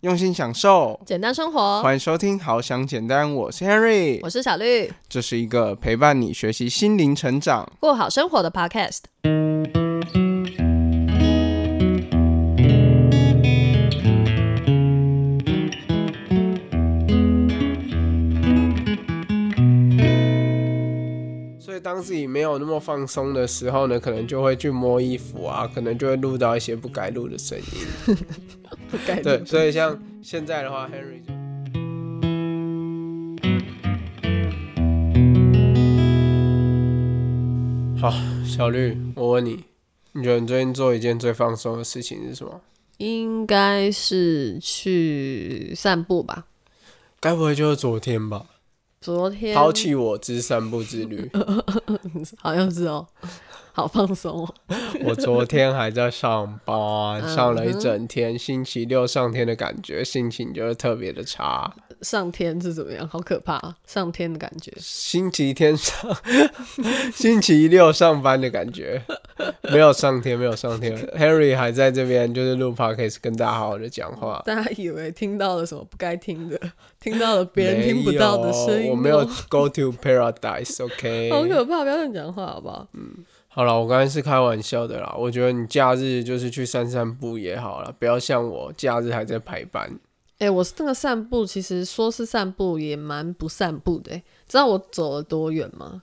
用心享受，简单生活。欢迎收听《好想简单》，我是 Henry，我是小绿，这是一个陪伴你学习心灵成长、过好生活的 Podcast。所以当自己没有那么放松的时候呢，可能就会去摸衣服啊，可能就会录到一些不该录的声音。不该对，所以像现在的话，Henry 就。好，小绿，我问你，你觉得你最近做一件最放松的事情是什么？应该是去散步吧。该不会就是昨天吧？昨天抛弃我之散步之旅。好像是哦，好放松哦。我昨天还在上班，上了一整天，星期六上天的感觉，心情就是特别的差。上天是怎么样？好可怕啊！上天的感觉。星期天上，星期六上班的感觉，没有上天，没有上天。Harry 还在这边，就是录 podcast 跟大家好好的讲话。大家以为听到了什么不该听的，听到了别人听不到的声音哦。我没有 go to paradise，OK？好可怕！不要乱讲话，好不好？嗯，好了，我刚才是开玩笑的啦。我觉得你假日就是去散散步也好了，不要像我假日还在排班。哎、我是那个散步，其实说是散步，也蛮不散步的、欸。知道我走了多远吗？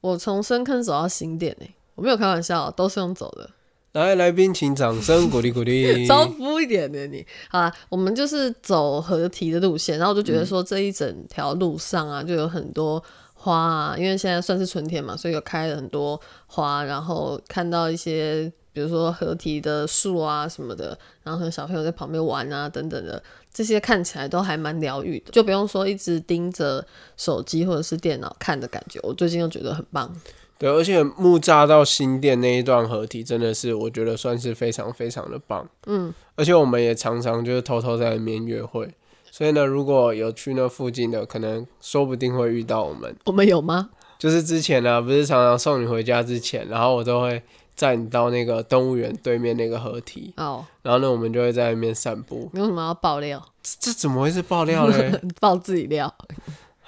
我从深坑走到新店、欸，我没有开玩笑，都是用走的。来，来宾请掌声鼓励 鼓励。招呼一点的你，好啦，我们就是走合体的路线，然后我就觉得说这一整条路上啊，就有很多花啊，因为现在算是春天嘛，所以有开了很多花，然后看到一些比如说合体的树啊什么的，然后和小朋友在旁边玩啊等等的，这些看起来都还蛮疗愈的，就不用说一直盯着手机或者是电脑看的感觉。我最近又觉得很棒。对，而且木栅到新店那一段合体真的是，我觉得算是非常非常的棒。嗯，而且我们也常常就是偷偷在里面约会，所以呢，如果有去那附近的，可能说不定会遇到我们。我们有吗？就是之前呢、不是常常送你回家之前，然后我都会载你到那个动物园对面那个河堤，哦，然后呢，我们就会在那边散步。你为什么要爆料？这这怎么会是爆料嘞？爆自己料？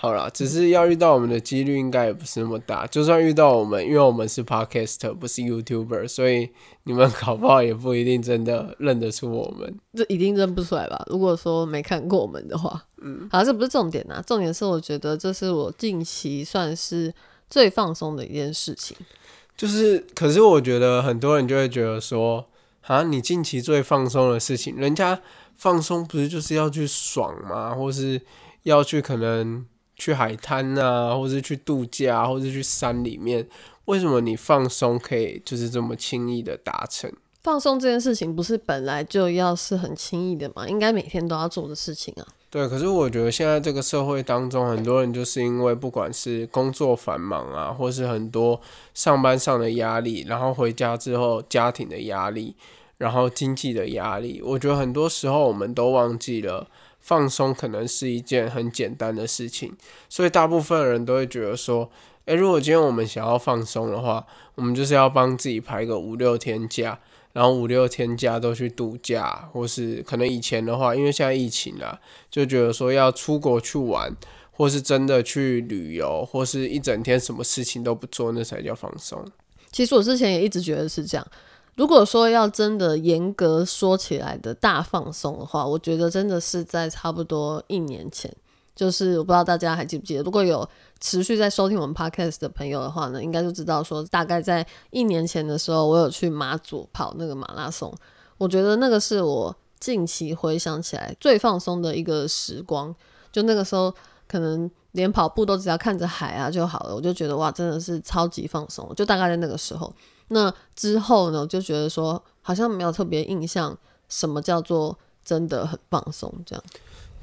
好啦，只是要遇到我们的几率应该也不是那么大。就算遇到我们，因为我们是 podcaster 不是 YouTuber，所以你们搞不好也不一定真的认得出我们。这一定认不出来吧？如果说没看过我们的话，嗯，好，这不是重点啊，重点是我觉得这是我近期算是最放松的一件事情。就是，可是我觉得很多人就会觉得说，啊，你近期最放松的事情，人家放松不是就是要去爽吗？或是要去可能去海滩啊，或是去度假，或是去山里面，为什么你放松可以就是这么轻易的达成？放松这件事情不是本来就要是很轻易的嘛？应该每天都要做的事情啊。对，可是我觉得现在这个社会当中，很多人就是因为不管是工作繁忙啊，或是很多上班上的压力，然后回家之后家庭的压力，然后经济的压力，我觉得很多时候我们都忘记了放松可能是一件很简单的事情，所以大部分人都会觉得说，诶，如果今天我们想要放松的话，我们就是要帮自己排个五六天假。然后五六天假都去度假，或是可能以前的话，因为现在疫情啦，就觉得说要出国去玩，或是真的去旅游，或是一整天什么事情都不做，那才叫放松。其实我之前也一直觉得是这样。如果说要真的严格说起来的大放松的话，我觉得真的是在差不多一年前。就是我不知道大家还记不记得，如果有持续在收听我们 podcast 的朋友的话呢，应该就知道说，大概在一年前的时候，我有去马祖跑那个马拉松。我觉得那个是我近期回想起来最放松的一个时光。就那个时候，可能连跑步都只要看着海啊就好了，我就觉得哇，真的是超级放松。就大概在那个时候，那之后呢，就觉得说好像没有特别印象，什么叫做真的很放松这样。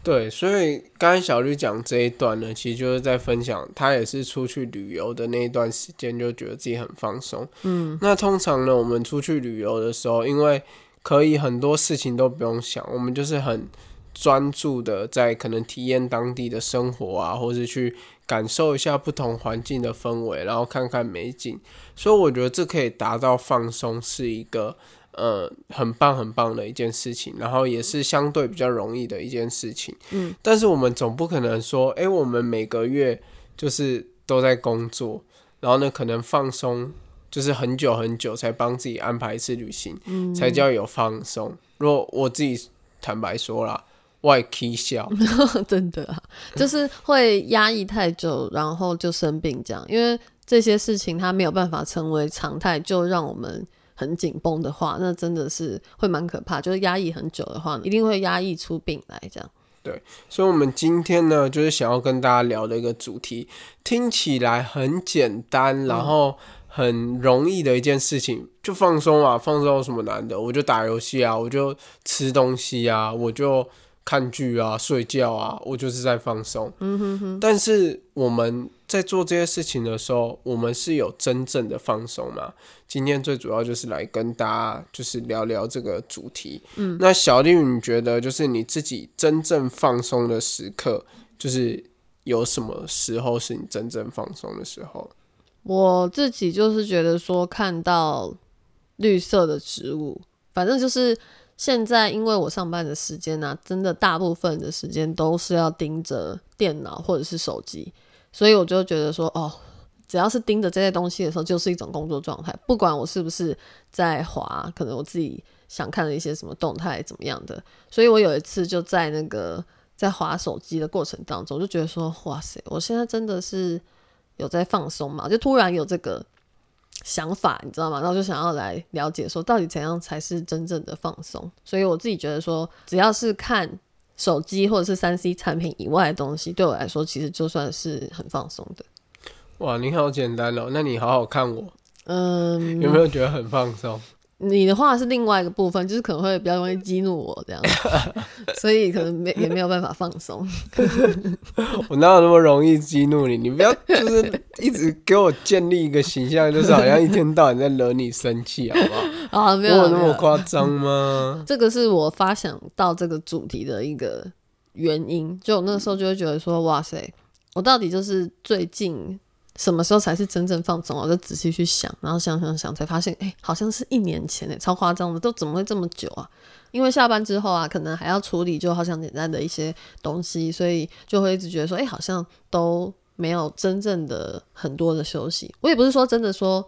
对，所以刚才小绿讲这一段呢，其实就是在分享他也是出去旅游的那一段时间，就觉得自己很放松。嗯，那通常呢，我们出去旅游的时候，因为可以很多事情都不用想，我们就是很专注的在可能体验当地的生活啊，或是去感受一下不同环境的氛围，然后看看美景。所以我觉得这可以达到放松，是一个呃很棒很棒的一件事情，然后也是相对比较容易的一件事情。嗯，但是我们总不可能说，诶，我们每个月就是都在工作，然后呢可能放松就是很久很久才帮自己安排一次旅行，嗯才叫有放松。如果我自己坦白说啦，我也 k 笑。真的啊，就是会压抑太久，然后就生病这样。因为这些事情它没有办法成为常态，就让我们很紧绷的话，那真的是会蛮可怕。就是压抑很久的话，一定会压抑出病来这样。对所以，我们今天呢，就是想要跟大家聊的一个主题，听起来很简单，然后很容易的一件事情，就放松啊，放松有什么难的？我就打游戏啊，我就吃东西啊，我就看剧啊，睡觉啊，我就是在放松。嗯哼哼，但是我们在做这些事情的时候，我们是有真正的放松吗？今天最主要就是来跟大家就是聊聊这个主题。嗯，那小丽，你觉得就是你自己真正放松的时刻，就是有什么时候是你真正放松的时候？我自己就是觉得说，看到绿色的植物，反正就是现在，因为我上班的时间呢、真的大部分的时间都是要盯着电脑或者是手机，所以我就觉得说，哦，只要是盯着这些东西的时候，就是一种工作状态，不管我是不是在滑，可能我自己想看的一些什么动态怎么样的，所以我有一次就在那个在滑手机的过程当中，就觉得说，哇塞，我现在真的是有在放松嘛，就突然有这个想法，你知道吗？然后就想要来了解说，到底怎样才是真正的放松。所以我自己觉得说，只要是看手机或者是三 C 产品以外的东西，对我来说，其实就算是很放松的。哇，你好简单哦，那你好好看我，嗯，有没有觉得很放松？你的话是另外一个部分，就是可能会比较容易激怒我这样，所以可能没也没有办法放松。我哪有那么容易激怒你？你不要就是一直给我建立一个形象，就是好像一天到晚在惹你生气，好不好？啊，没有那么夸张吗？这个是我发想到这个主题的一个原因。就我那时候就会觉得说，哇塞，我到底就是最近什么时候才是真正放松？我就仔细去想，然后想想想，才发现，哎、好像是一年前哎、超夸张的，都怎么会这么久啊？因为下班之后啊，可能还要处理就好像简单的一些东西，所以就会一直觉得说，哎、好像都没有真正的很多的休息。我也不是说真的说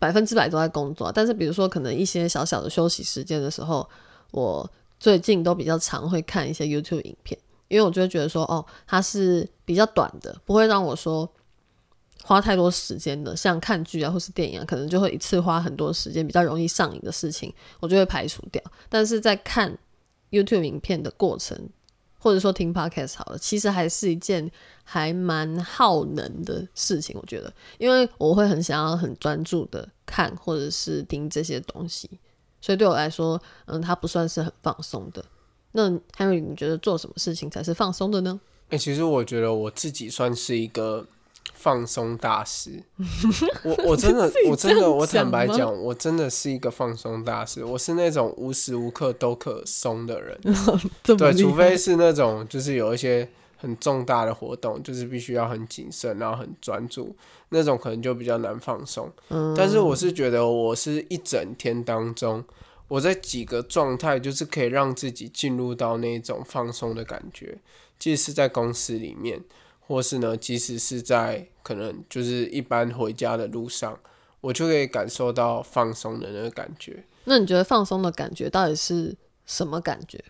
百分之百都在工作，但是比如说可能一些小小的休息时间的时候，我最近都比较常会看一些 YouTube 影片，因为我就会觉得说，哦，它是比较短的，不会让我说花太多时间的，像看剧啊或是电影啊，可能就会一次花很多时间，比较容易上瘾的事情，我就会排除掉。但是在看 YouTube 影片的过程，或者说听 Podcast 好了，其实还是一件还蛮耗能的事情，我觉得，因为我会很想要很专注的看或者是听这些东西，所以对我来说，嗯，它不算是很放松的。那 Henry，你觉得做什么事情才是放松的呢？哎、其实我觉得我自己算是一个放松大师。我我真的 我真的我坦白讲，我真的是一个放松大师。我是那种无时无刻都可松的人。对，除非是那种就是有一些很重大的活动，就是必须要很谨慎，然后很专注，那种可能就比较难放松。嗯但是我是觉得，我是一整天当中，我在几个状态，就是可以让自己进入到那种放松的感觉，即使是在公司里面，或是呢，即使是在可能就是一般回家的路上，我就可以感受到放松的那个感觉。那你觉得放松的感觉到底是什么感觉？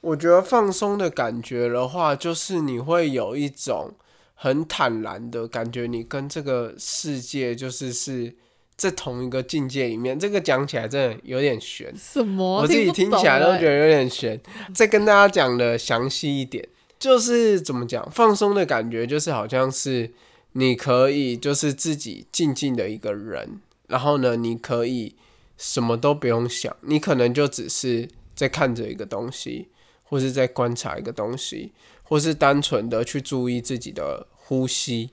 我觉得放松的感觉的话，就是你会有一种很坦然的感觉，你跟这个世界就是是在同一个境界里面。这个讲起来真的有点悬，什么我自己听起来都觉得得有点悬。再跟大家讲的详细一点，就是怎么讲，放松的感觉就是好像是你可以就是自己静静的一个人，然后呢，你可以什么都不用想，你可能就只是在看着一个东西，或是在观察一个东西，或是单纯的去注意自己的呼吸。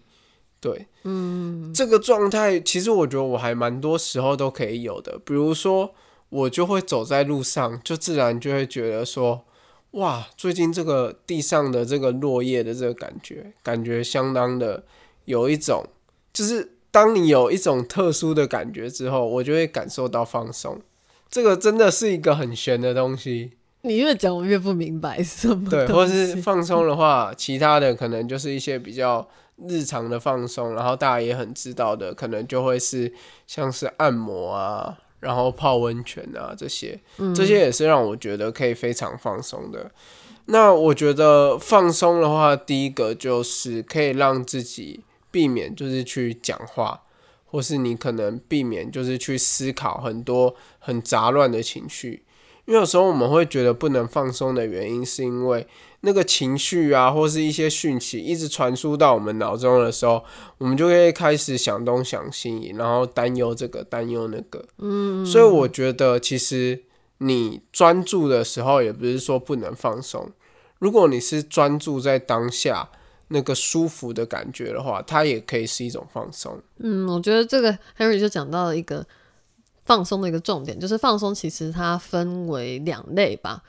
对，嗯，这个状态其实我觉得我还蛮多时候都可以有的，比如说我就会走在路上，就自然就会觉得说，哇，最近这个地上的这个落叶的这个感觉，感觉相当的有一种，就是当你有一种特殊的感觉之后，我就会感受到放松。这个真的是一个很玄的东西。你越讲我越不明白是什么对，东或是放松的话，其他的可能就是一些比较日常的放松，然后大家也很知道的，可能就会是像是按摩啊，然后泡温泉啊这些，这些也是让我觉得可以非常放松的。那我觉得放松的话，第一个就是可以让自己避免就是去讲话，或是你可能避免就是去思考很多很杂乱的情绪。因为有时候我们会觉得不能放松的原因，是因为那个情绪啊，或是一些讯息一直传输到我们脑中的时候，我们就会开始想东想西，然后担忧这个，担忧那个。嗯，所以我觉得其实你专注的时候，也不是说不能放松。如果你是专注在当下那个舒服的感觉的话，它也可以是一种放松。嗯，我觉得这个 Henry 就讲到了一个放松的一个重点，就是放松其实它分为两类吧。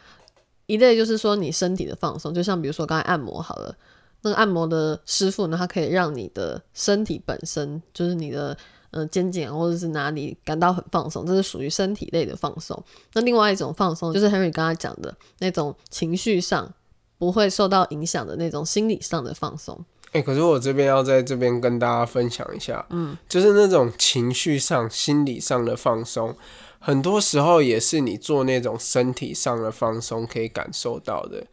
一类就是说你身体的放松，就像比如说刚才按摩好了，那个按摩的师傅呢，他可以让你的身体本身，就是你的呃肩颈或者是哪里感到很放松，这是属于身体类的放松。那另外一种放松，就是 Henry 刚才讲的那种情绪上不会受到影响的那种心理上的放松。哎、可是我这边要在这边跟大家分享一下，嗯，就是那种情绪上、心理上的放松，很多时候也是你做那种身体上的放松可以感受到的。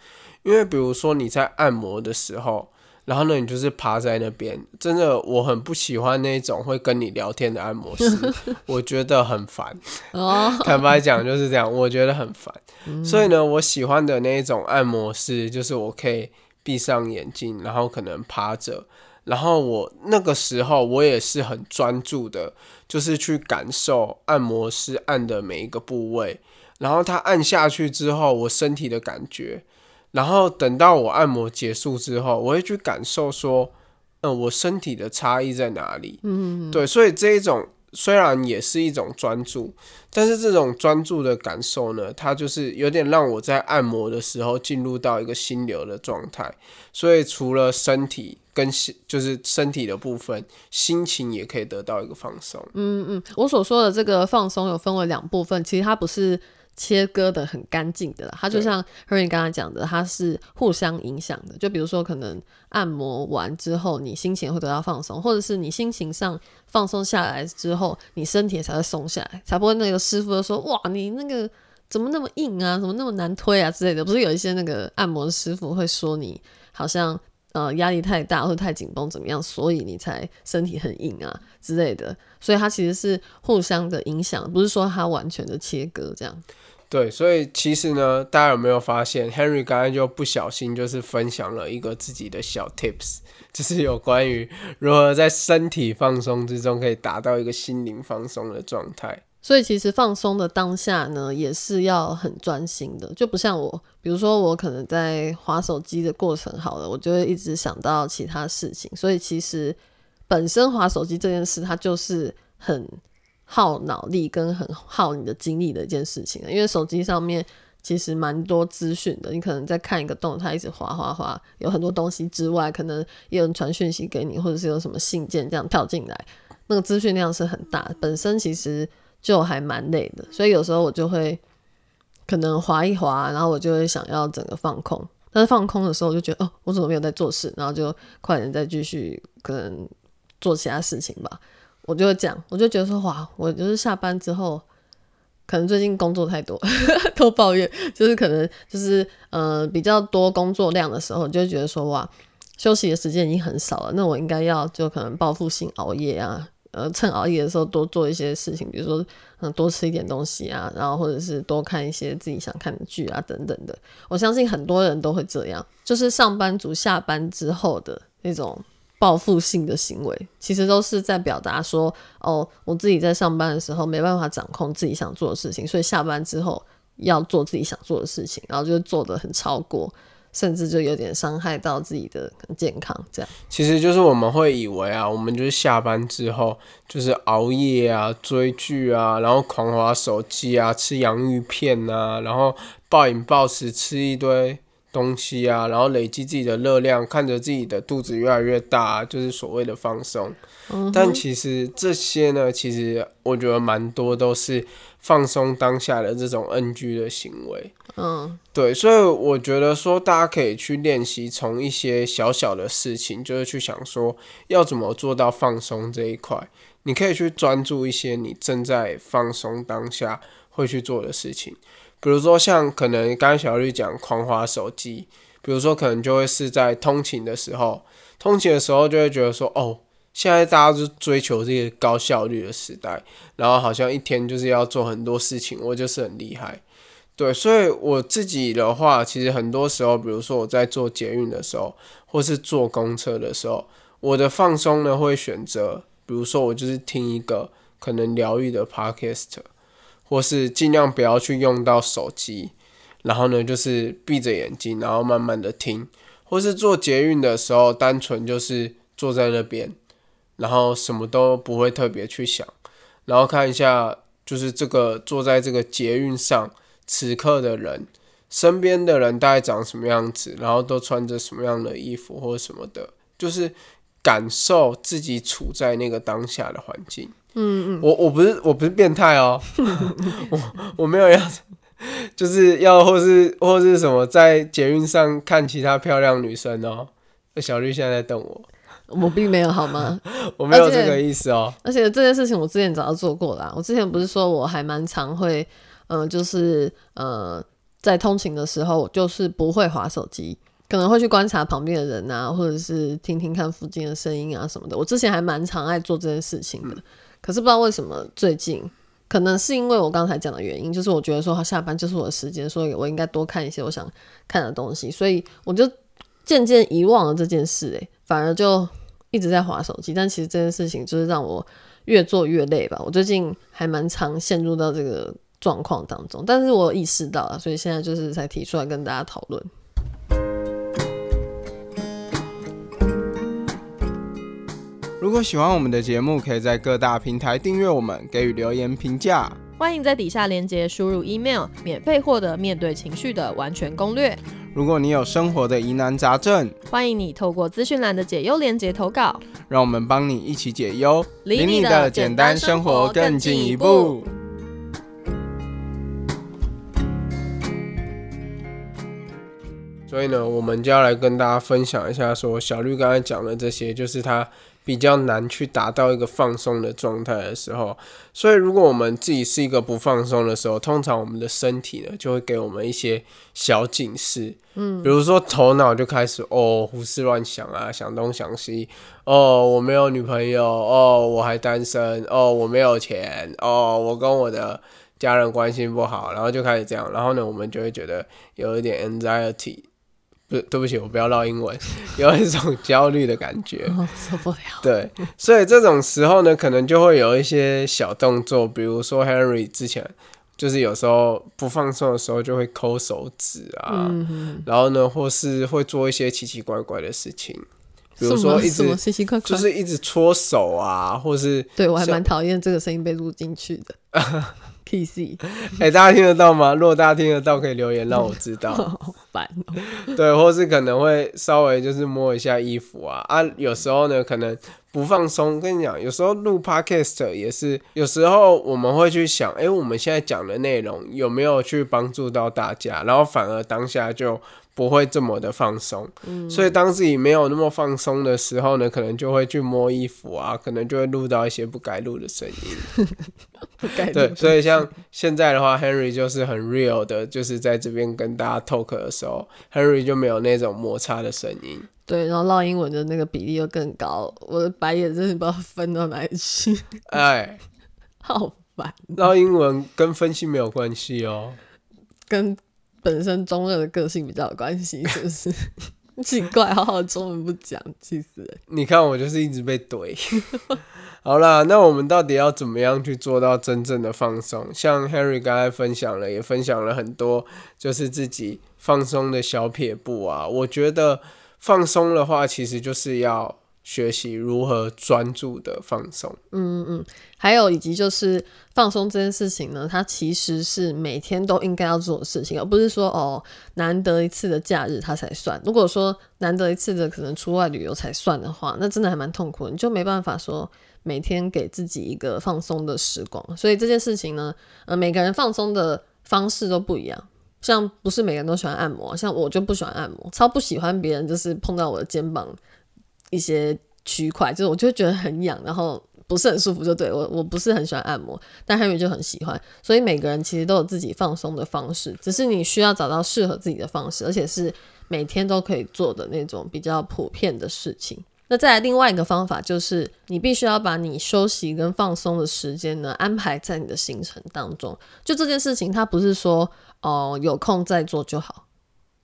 因为比如说你在按摩的时候，然后呢，你就是趴在那边，真的我很不喜欢那种会跟你聊天的按摩师，我觉得很烦。哦，坦白讲就是这样，我觉得很烦。所以呢，我喜欢的那一种按摩师，就是我可以闭上眼睛，然后可能趴着，然后我那个时候我也是很专注的，就是去感受按摩师按的每一个部位，然后他按下去之后，我身体的感觉，然后等到我按摩结束之后，我会去感受说，嗯、我身体的差异在哪里？嗯，对，所以这一种虽然也是一种专注，但是这种专注的感受呢，它就是有点让我在按摩的时候进入到一个心流的状态。所以除了身体跟心，就是身体的部分，心情也可以得到一个放松。嗯嗯我所说的这个放松有分为两部分，其实它不是切割的很干净的啦，它就像 Henry 刚才讲的，它是互相影响的。就比如说，可能按摩完之后，你心情会得到放松，或者是你心情上放松下来之后，你身体才会松下来，才不会那个师傅就说哇，你那个怎么那么硬啊，怎么那么难推啊之类的。不是有一些那个按摩师傅会说你好像。呃，压力太大或太紧绷怎么样，所以你才身体很硬啊之类的，所以它其实是互相的影响，不是说它完全的切割这样。对，所以其实呢，大家有没有发现，Henry 刚才就不小心就是分享了一个自己的小 tips，就是有关于如何在身体放松之中可以达到一个心灵放松的状态。所以其实放松的当下呢，也是要很专心的，就不像我，比如说我可能在划手机的过程好了，我就会一直想到其他事情，所以其实本身划手机这件事，它就是很耗脑力跟很耗你的精力的一件事情，因为手机上面。其实蛮多资讯的，你可能在看一个动态，一直滑滑滑，有很多东西之外，可能有人传讯息给你，或者是有什么信件这样跳进来，那个资讯量是很大，本身其实就还蛮累的，所以有时候我就会可能滑一滑，然后我就会想要整个放空。但是放空的时候，我就觉得哦，我怎么没有在做事？然后就快点再继续可能做其他事情吧。我就会这样，我就觉得说哇，我就是下班之后，可能最近工作太多，都抱怨，就是可能就是呃比较多工作量的时候，就觉得说哇，休息的时间已经很少了，那我应该要就可能报复性熬夜啊，呃，趁熬夜的时候多做一些事情，比如说嗯多吃一点东西啊，然后或者是多看一些自己想看的剧啊等等的。我相信很多人都会这样，就是上班族下班之后的那种报复性的行为，其实都是在表达说，哦，我自己在上班的时候没办法掌控自己想做的事情，所以下班之后要做自己想做的事情，然后就做的很超过。甚至就有点伤害到自己的健康，这样。其实就是我们会以为啊，我们就是下班之后就是熬夜啊、追剧啊，然后狂滑手机啊、吃洋芋片啊，然后暴饮暴食吃一堆东西啊，然后累积自己的热量，看着自己的肚子越来越大，就是所谓的放松。但其实这些呢，其实我觉得蛮多都是放松当下的这种 NG 的行为。嗯，对，所以我觉得说大家可以去练习，从一些小小的事情，就是去想说要怎么做到放松这一块。你可以去专注一些你正在放松当下会去做的事情，比如说像可能刚刚小绿讲狂滑手机，比如说可能就会是在通勤的时候，通勤的时候就会觉得说，哦，现在大家都追求这个高效率的时代，然后好像一天就是要做很多事情，我就是很厉害，对，所以我自己的话，其实很多时候，比如说我在做捷运的时候，或是坐公车的时候，我的放松呢会选择。比如说，我就是听一个可能疗愈的 podcast，或是尽量不要去用到手机，然后呢，就是闭着眼睛，然后慢慢的听，或是做捷运的时候，单纯就是坐在那边，然后什么都不会特别去想，然后看一下，就是这个坐在这个捷运上此刻的人，身边的人大概长什么样子，然后都穿着什么样的衣服或什么的，就是。感受自己处在那个当下的环境。嗯嗯，我我不是我不是变态哦，我我没有要，就是要或是或是什么在捷运上看其他漂亮女生哦。小绿现在在瞪我，我并没有好吗？我没有这个意思哦。而且这件事情我之前早就做过了。我之前不是说我还蛮常会，嗯，就是呃，在通勤的时候，就是不会划手机。可能会去观察旁边的人啊，或者是听听看附近的声音啊什么的。我之前还蛮常爱做这件事情的，可是不知道为什么最近，可能是因为我刚才讲的原因，就是我觉得说他下班就是我的时间，所以我应该多看一些我想看的东西，所以我就渐渐遗忘了这件事，诶，反而就一直在划手机。但其实这件事情就是让我越做越累吧。我最近还蛮常陷入到这个状况当中，但是我意识到了，所以现在就是才提出来跟大家讨论。如果喜欢我们的节目，可以在各大平台订阅我们，给予留言评价。欢迎在底下链接输入 email，免费获得面对情绪的完全攻略。如果你有生活的疑难杂症，欢迎你透过资讯栏的解忧链接投稿，让我们帮你一起解忧，离你的简单生活更进一步。所以呢，我们就要来跟大家分享一下，说小绿刚才讲的这些，就是他。比较难去达到一个放松的状态的时候，所以如果我们自己是一个不放松的时候，通常我们的身体呢就会给我们一些小警示，嗯，比如说头脑就开始哦胡思乱想啊，想东想西，哦我没有女朋友，哦我还单身，哦我没有钱，哦我跟我的家人关系不好，然后就开始这样，然后呢我们就会觉得有一点 anxiety。不，对不起，我不要唠英文，有一种焦虑的感觉，受不了。对，所以这种时候呢，可能就会有一些小动作，比如说 Henry 之前就是有时候不放松的时候就会抠手指啊，然后呢，或是会做一些奇奇怪怪的事情，比如说一直奇奇怪怪，就是一直搓手啊，或是对我还蛮讨厌这个声音被录进去的。K C，哎，大家听得到吗？如果大家听得到，可以留言让我知道。好烦哦。对，或是可能会稍微就是摸一下衣服啊啊，有时候呢可能不放松。跟你讲，有时候录 Podcast 也是，有时候我们会去想，哎，我们现在讲的内容有没有去帮助到大家？然后反而当下就。不会这么的放松，所以当自己没有那么放松的时候呢，可能就会去摸衣服啊，可能就会录到一些 不该录的声音。对，所以像现在的话，Henry 就是很 real 的，就是在这边跟大家 talk 的时候，Henry 就没有那种摩擦的声音。对，然后唠英文的那个比例又更高，我的白眼真是不知道分到哪里去。哎，好烦！唠英文跟分析没有关系哦，跟。本身中二的个性比较有关系，是不是？奇怪，好好中文不讲，气死人！你看我就是一直被怼。好啦，那我们到底要怎么样去做到真正的放松？像 Harry 刚才分享了，也分享了很多，就是自己放松的小撇步啊。我觉得放松的话，其实就是要学习如何专注的放松。嗯嗯，还有以及就是放松这件事情呢，它其实是每天都应该要做的事情，而不是说哦难得一次的假日它才算。如果说难得一次的可能出外旅游才算的话，那真的还蛮痛苦，你就没办法说每天给自己一个放松的时光。所以这件事情呢，呃，每个人放松的方式都不一样。像不是每个人都喜欢按摩，像我就不喜欢按摩，超不喜欢别人就是碰到我的肩膀一些区块，就是我就觉得很痒，然后不是很舒服，就对我我不是很喜欢按摩，但 Henry 就很喜欢，所以每个人其实都有自己放松的方式，只是你需要找到适合自己的方式，而且是每天都可以做的那种比较普遍的事情。那再来另外一个方法就是，你必须要把你休息跟放松的时间呢安排在你的行程当中。就这件事情，它不是说哦有空再做就好，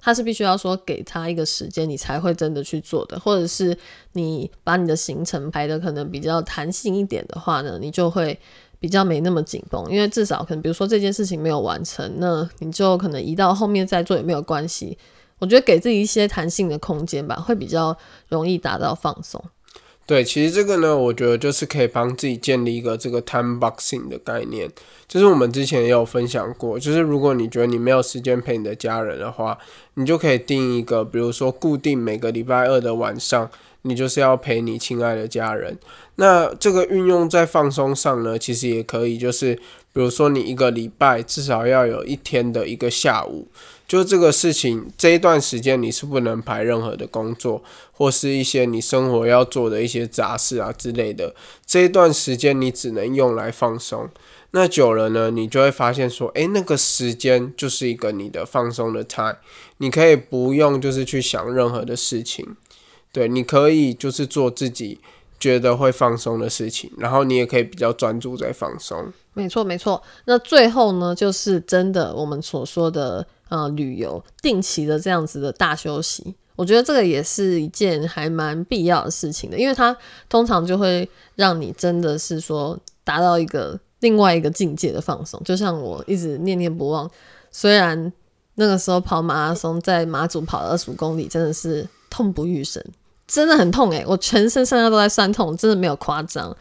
他是必须要说给他一个时间，你才会真的去做的。或者是你把你的行程排的可能比较弹性一点的话呢，你就会比较没那么紧绷，因为至少可能比如说这件事情没有完成，那你就可能移到后面再做也没有关系。我觉得给自己一些弹性的空间吧，会比较容易达到放松。对，其实这个呢，我觉得就是可以帮自己建立一个这个 time boxing 的概念。就是我们之前也有分享过，就是如果你觉得你没有时间陪你的家人的话，你就可以定一个，比如说固定每个礼拜二的晚上，你就是要陪你亲爱的家人。那这个运用在放松上呢，其实也可以，就是比如说你一个礼拜至少要有一天的一个下午。就这个事情，这一段时间你是不能排任何的工作，或是一些你生活要做的一些杂事啊之类的。这一段时间你只能用来放松。那久了呢，你就会发现说，诶，那个时间就是一个你的放松的 time，你可以不用就是去想任何的事情，对，你可以就是做自己觉得会放松的事情，然后你也可以比较专注在放松。没错，没错。那最后呢，就是真的我们所说的。呃，旅游定期的这样子的大休息，我觉得这个也是一件还蛮必要的事情的，因为它通常就会让你真的是说达到一个另外一个境界的放松。就像我一直念念不忘，虽然那个时候跑马拉松在马祖跑二十五公里，真的是痛不欲生，真的很痛诶，我全身上下都在酸痛，真的没有夸张。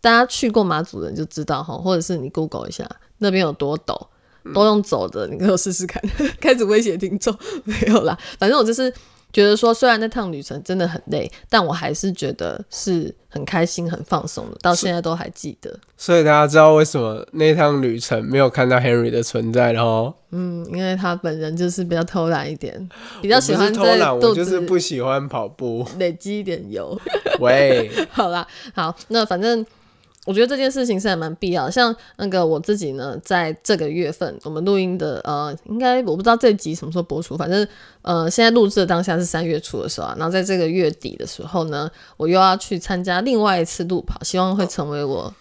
大家去过马祖的人就知道哈，或者是你 Google 一下那边有多陡。都用走的，你给我试试看。开始威胁听众，没有啦。反正我就是觉得说，虽然那趟旅程真的很累，但我还是觉得是很开心、很放松的。到现在都还记得。所以大家知道为什么那趟旅程没有看到 Henry 的存在然后嗯，因为他本人就是比较偷懒一点，比较喜欢偷懒，我就是不喜欢跑步，累积一点油。喂，好啦，好，那反正。我觉得这件事情是还蛮必要的，像那个我自己呢，在这个月份我们录音的呃，应该我不知道这集什么时候播出，反正呃，现在录制的当下是三月初的时候啊，然后在这个月底的时候呢，我又要去参加另外一次路跑，希望会成为我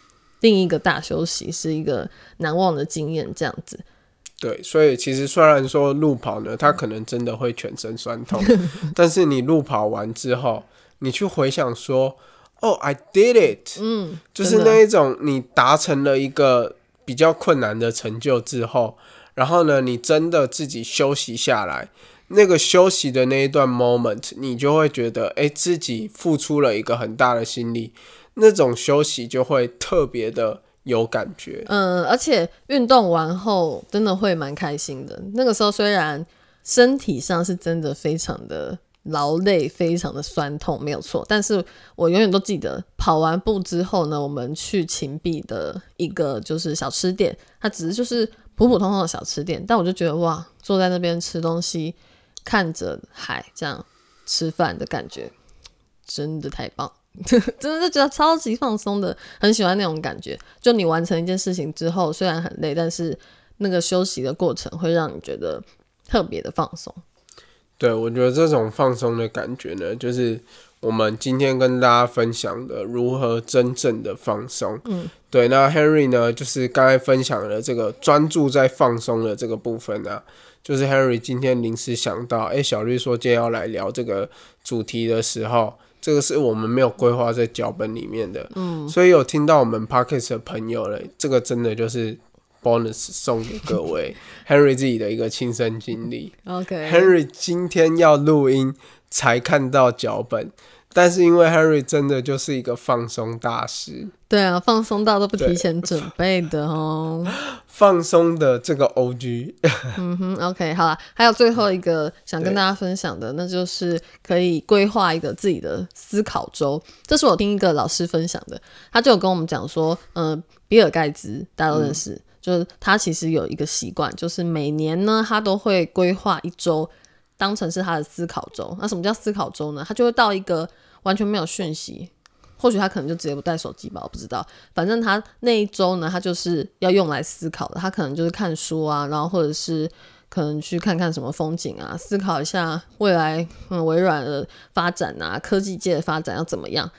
另一个大休息，是一个难忘的经验，这样子。对，所以其实虽然说路跑呢，它可能真的会全身酸痛，但是你路跑完之后，你去回想说。哦，I did it。嗯，就是那一种，你达成了一个比较困难的成就之后，然后呢，你真的自己休息下来，那个休息的那一段 moment，你就会觉得，哎，自己付出了一个很大的心力，那种休息就会特别的有感觉。嗯，而且运动完后真的会蛮开心的。那个时候虽然身体上是真的非常的。劳累，非常的酸痛，没有错。但是我永远都记得，跑完步之后呢，我们去秦壁的一个就是小吃店，它只是就是普普通通的小吃店，但我就觉得哇，坐在那边吃东西，看着海这样吃饭的感觉，真的太棒，真的就觉得超级放松的，很喜欢那种感觉。就你完成一件事情之后，虽然很累，但是那个休息的过程会让你觉得特别的放松。对，我觉得这种放松的感觉呢，就是我们今天跟大家分享的如何真正的放松。嗯，对，那 Henry 呢，就是刚才分享的这个专注在放松的这个部分啊，就是 Henry 今天临时想到，哎，小绿说今天要来聊这个主题的时候，这个是我们没有规划在脚本里面的。嗯，所以有听到我们 Parkes 的朋友了，这个真的就是。Bonus 送给各位 Henry 自己的一个亲身经历。OK，Henry 今天要录音才看到脚本，但是因为 Henry 真的就是一个放松大师，对啊，放松到都不提前准备的哦。放松的这个 OG，嗯哼，OK，好了，还有最后一个想跟大家分享的，那就是可以规划一个自己的思考周。这是我听一个老师分享的，他就有跟我们讲说，嗯、比尔盖茨大家都认识，就是他其实有一个习惯，就是每年呢，他都会规划一周，当成是他的思考周。那什么叫思考周呢？他就会到一个完全没有讯息。或许他可能就直接不带手机吧，我不知道。反正他那一周呢，他就是要用来思考的。他可能就是看书啊，然后或者是可能去看看什么风景啊，思考一下未来嗯微软的发展啊，科技界的发展要怎么样。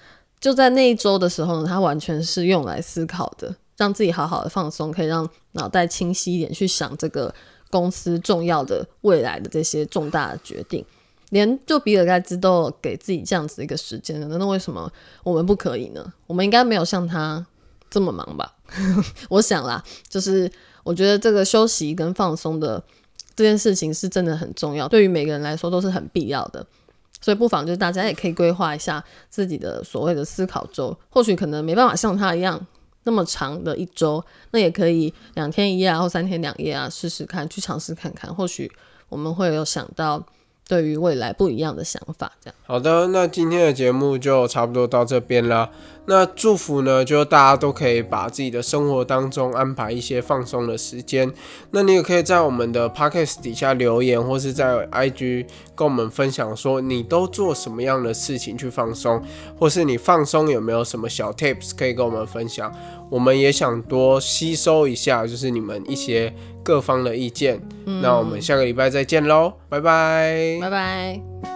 就在那一周的时候呢，他完全是用来思考的，让自己好好的放松，可以让脑袋清晰一点，去想这个公司重要的未来的这些重大的决定。连就比尔盖茨都给自己这样子一个时间了，那为什么我们不可以呢？我们应该没有像他这么忙吧？我想啦，就是我觉得这个休息跟放松的这件事情是真的很重要，对于每个人来说都是很必要的。所以不妨就是大家也可以规划一下自己的所谓的思考周，或许可能没办法像他一样那么长的一周，那也可以两天一夜啊，或三天两夜啊，试试看，去尝试看看，或许我们会有想到对于未来不一样的想法，这样。好的，那今天的节目就差不多到这边啦。那祝福呢，就大家都可以把自己的生活当中安排一些放松的时间。那你也可以在我们的 podcast 底下留言，或是在 IG 跟我们分享说你都做什么样的事情去放松，或是你放松有没有什么小 tips 可以跟我们分享。我们也想多吸收一下，就是你们一些各方的意见。那我们下个礼拜再见喽，拜拜。拜拜。